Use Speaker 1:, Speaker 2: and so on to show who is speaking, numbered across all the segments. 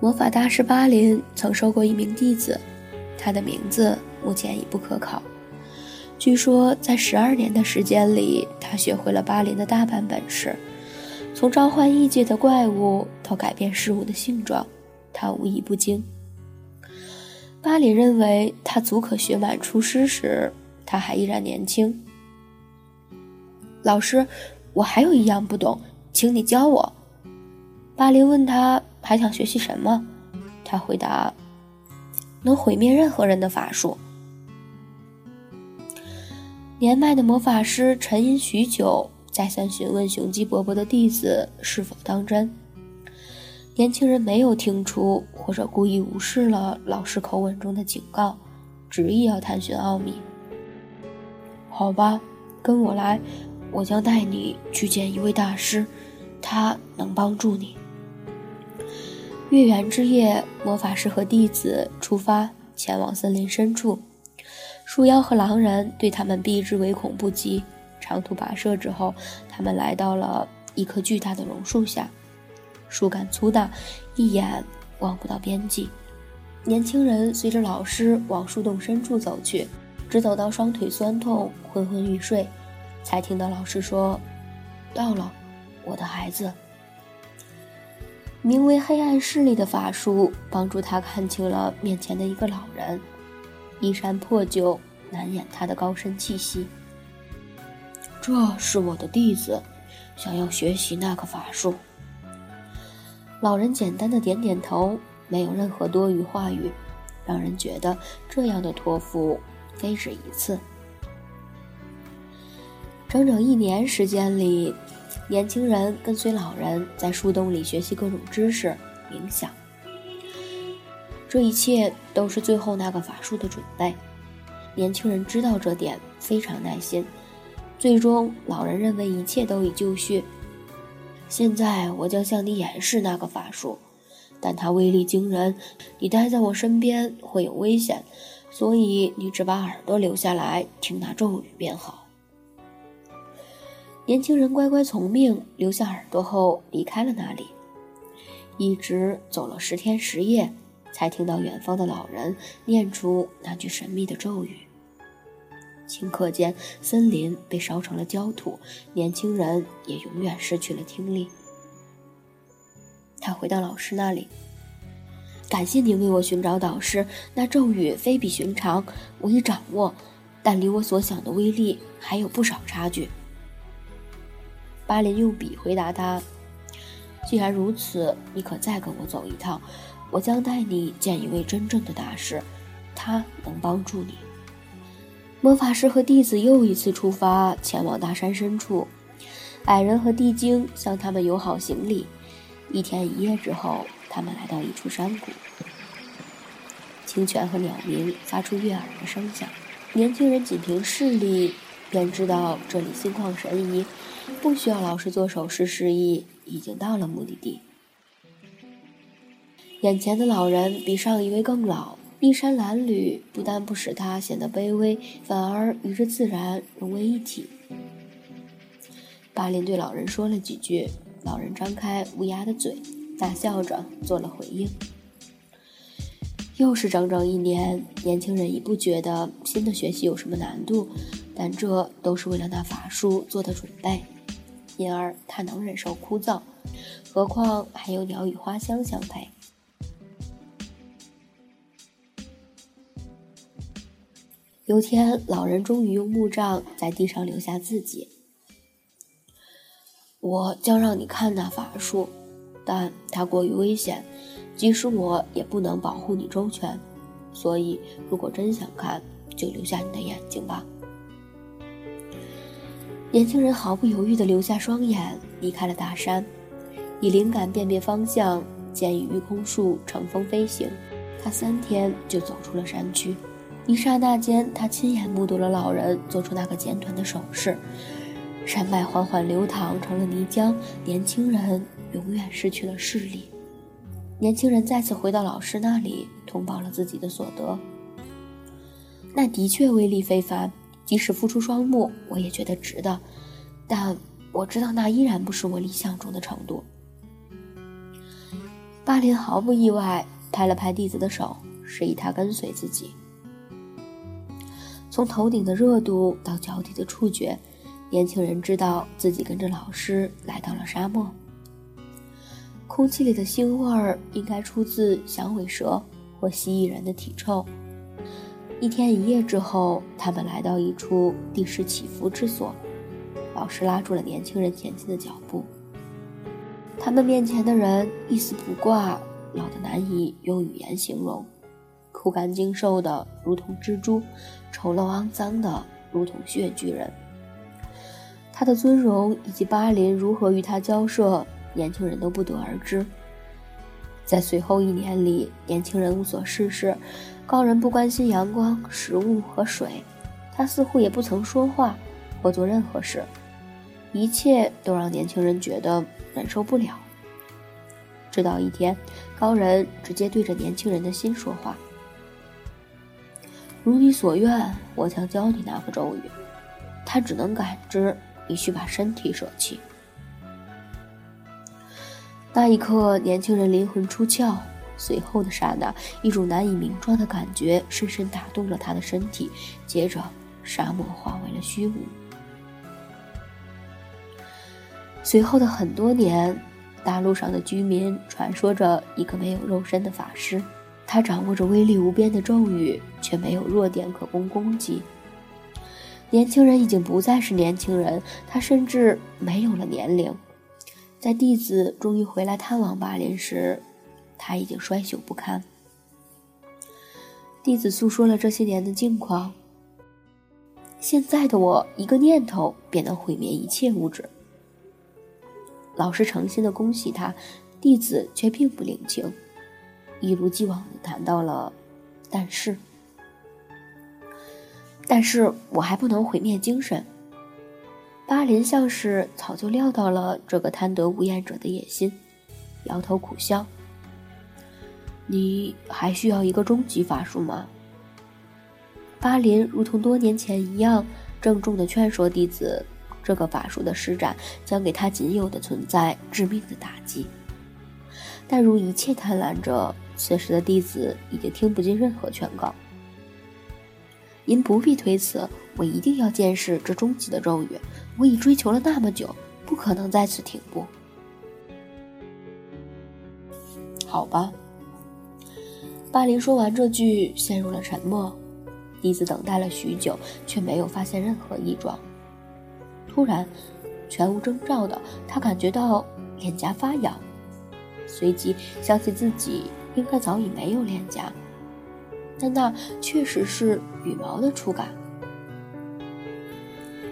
Speaker 1: 魔法大师巴林曾收过一名弟子，他的名字目前已不可考。据说在十二年的时间里，他学会了巴林的大半本事，从召唤异界的怪物到改变事物的性状，他无一不精。巴林认为他足可学满出师时，他还依然年轻。老师，我还有一样不懂，请你教我。巴林问他。还想学习什么？他回答：“能毁灭任何人的法术。”年迈的魔法师沉吟许久，再三询问雄鸡勃勃的弟子是否当真。年轻人没有听出，或者故意无视了老师口吻中的警告，执意要探寻奥秘。好吧，跟我来，我将带你去见一位大师，他能帮助你。月圆之夜，魔法师和弟子出发，前往森林深处。树妖和狼人对他们避之唯恐不及。长途跋涉之后，他们来到了一棵巨大的榕树下，树干粗大，一眼望不到边际。年轻人随着老师往树洞深处走去，直走到双腿酸痛、昏昏欲睡，才听到老师说：“到了，我的孩子。”名为黑暗势力的法术帮助他看清了面前的一个老人，衣衫破旧，难掩他的高深气息。这是我的弟子，想要学习那个法术。老人简单的点点头，没有任何多余话语，让人觉得这样的托付非止一次。整整一年时间里。年轻人跟随老人在树洞里学习各种知识、冥想，这一切都是最后那个法术的准备。年轻人知道这点，非常耐心。最终，老人认为一切都已就绪。现在，我将向你演示那个法术，但它威力惊人。你待在我身边会有危险，所以你只把耳朵留下来听那咒语便好。年轻人乖乖从命，留下耳朵后离开了那里，一直走了十天十夜，才听到远方的老人念出那句神秘的咒语。顷刻间，森林被烧成了焦土，年轻人也永远失去了听力。他回到老师那里，感谢您为我寻找导师。那咒语非比寻常，我已掌握，但离我所想的威力还有不少差距。巴林用笔回答他：“既然如此，你可再跟我走一趟，我将带你见一位真正的大师，他能帮助你。”魔法师和弟子又一次出发，前往大山深处。矮人和地精向他们友好行礼。一天一夜之后，他们来到一处山谷。清泉和鸟鸣发出悦耳的声响，年轻人仅凭视力便知道这里心旷神怡。不需要老师做手势示意，已经到了目的地。眼前的老人比上一位更老，衣衫褴褛不但不使他显得卑微，反而与之自然融为一体。巴林对老人说了几句，老人张开乌鸦的嘴，大笑着做了回应。又是整整一年，年轻人已不觉得新的学习有什么难度，但这都是为了那法术做的准备，因而他能忍受枯燥，何况还有鸟语花香相陪。有天，老人终于用木杖在地上留下自己：“我将让你看那法术，但它过于危险。”即使我也不能保护你周全，所以如果真想看，就留下你的眼睛吧。年轻人毫不犹豫地留下双眼，离开了大山，以灵感辨别方向，建议御空术乘风飞行。他三天就走出了山区，一刹那间，他亲眼目睹了老人做出那个简短的手势，山脉缓缓流淌成了泥浆，年轻人永远失去了视力。年轻人再次回到老师那里，通报了自己的所得。那的确威力非凡，即使付出双目，我也觉得值得。但我知道，那依然不是我理想中的程度。巴林毫不意外，拍了拍弟子的手，示意他跟随自己。从头顶的热度到脚底的触觉，年轻人知道自己跟着老师来到了沙漠。空气里的腥味儿应该出自响尾蛇或蜥蜴人的体臭。一天一夜之后，他们来到一处地势起伏之所。老师拉住了年轻人前进的脚步。他们面前的人一丝不挂，老得难以用语言形容，枯干精瘦的如同蜘蛛，丑陋肮脏的如同血巨人。他的尊容以及巴林如何与他交涉。年轻人都不得而知。在随后一年里，年轻人无所事事，高人不关心阳光、食物和水，他似乎也不曾说话或做任何事，一切都让年轻人觉得忍受不了。直到一天，高人直接对着年轻人的心说话：“如你所愿，我将教你那个咒语。他只能感知，你需把身体舍弃。”那一刻，年轻人灵魂出窍。随后的刹那，一种难以名状的感觉深深打动了他的身体。接着，沙漠化为了虚无。随后的很多年，大陆上的居民传说着一个没有肉身的法师，他掌握着威力无边的咒语，却没有弱点可供攻击。年轻人已经不再是年轻人，他甚至没有了年龄。在弟子终于回来探望巴林时，他已经衰朽不堪。弟子诉说了这些年的境况。现在的我，一个念头便能毁灭一切物质。老师诚心的恭喜他，弟子却并不领情，一如既往的谈到了，但是，但是我还不能毁灭精神。巴林像是早就料到了这个贪得无厌者的野心，摇头苦笑。你还需要一个终极法术吗？巴林如同多年前一样，郑重地劝说弟子，这个法术的施展将给他仅有的存在致命的打击。但如一切贪婪者，此时的弟子已经听不进任何劝告。您不必推辞，我一定要见识这终极的咒语。我已追求了那么久，不可能再次停步。好吧。巴林说完这句，陷入了沉默。弟子等待了许久，却没有发现任何异状。突然，全无征兆的，他感觉到脸颊发痒，随即想起自己应该早已没有脸颊。但那确实是羽毛的触感。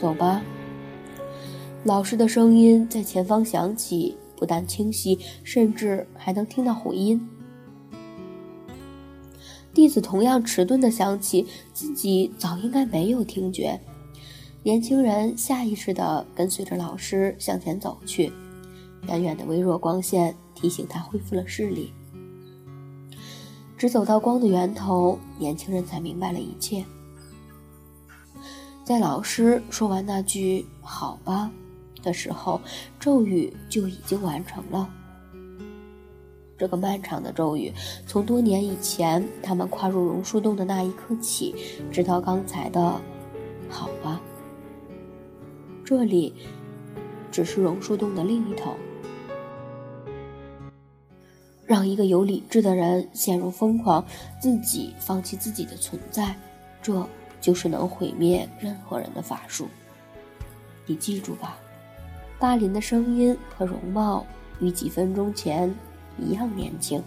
Speaker 1: 走吧。老师的声音在前方响起，不但清晰，甚至还能听到回音。弟子同样迟钝的想起自己早应该没有听觉。年轻人下意识地跟随着老师向前走去，远远的微弱光线提醒他恢复了视力。只走到光的源头，年轻人才明白了一切。在老师说完那句“好吧”的时候，咒语就已经完成了。这个漫长的咒语，从多年以前他们跨入榕树洞的那一刻起，直到刚才的“好吧”，这里只是榕树洞的另一头。让一个有理智的人陷入疯狂，自己放弃自己的存在，这就是能毁灭任何人的法术。你记住吧，巴林的声音和容貌与几分钟前。一样年轻。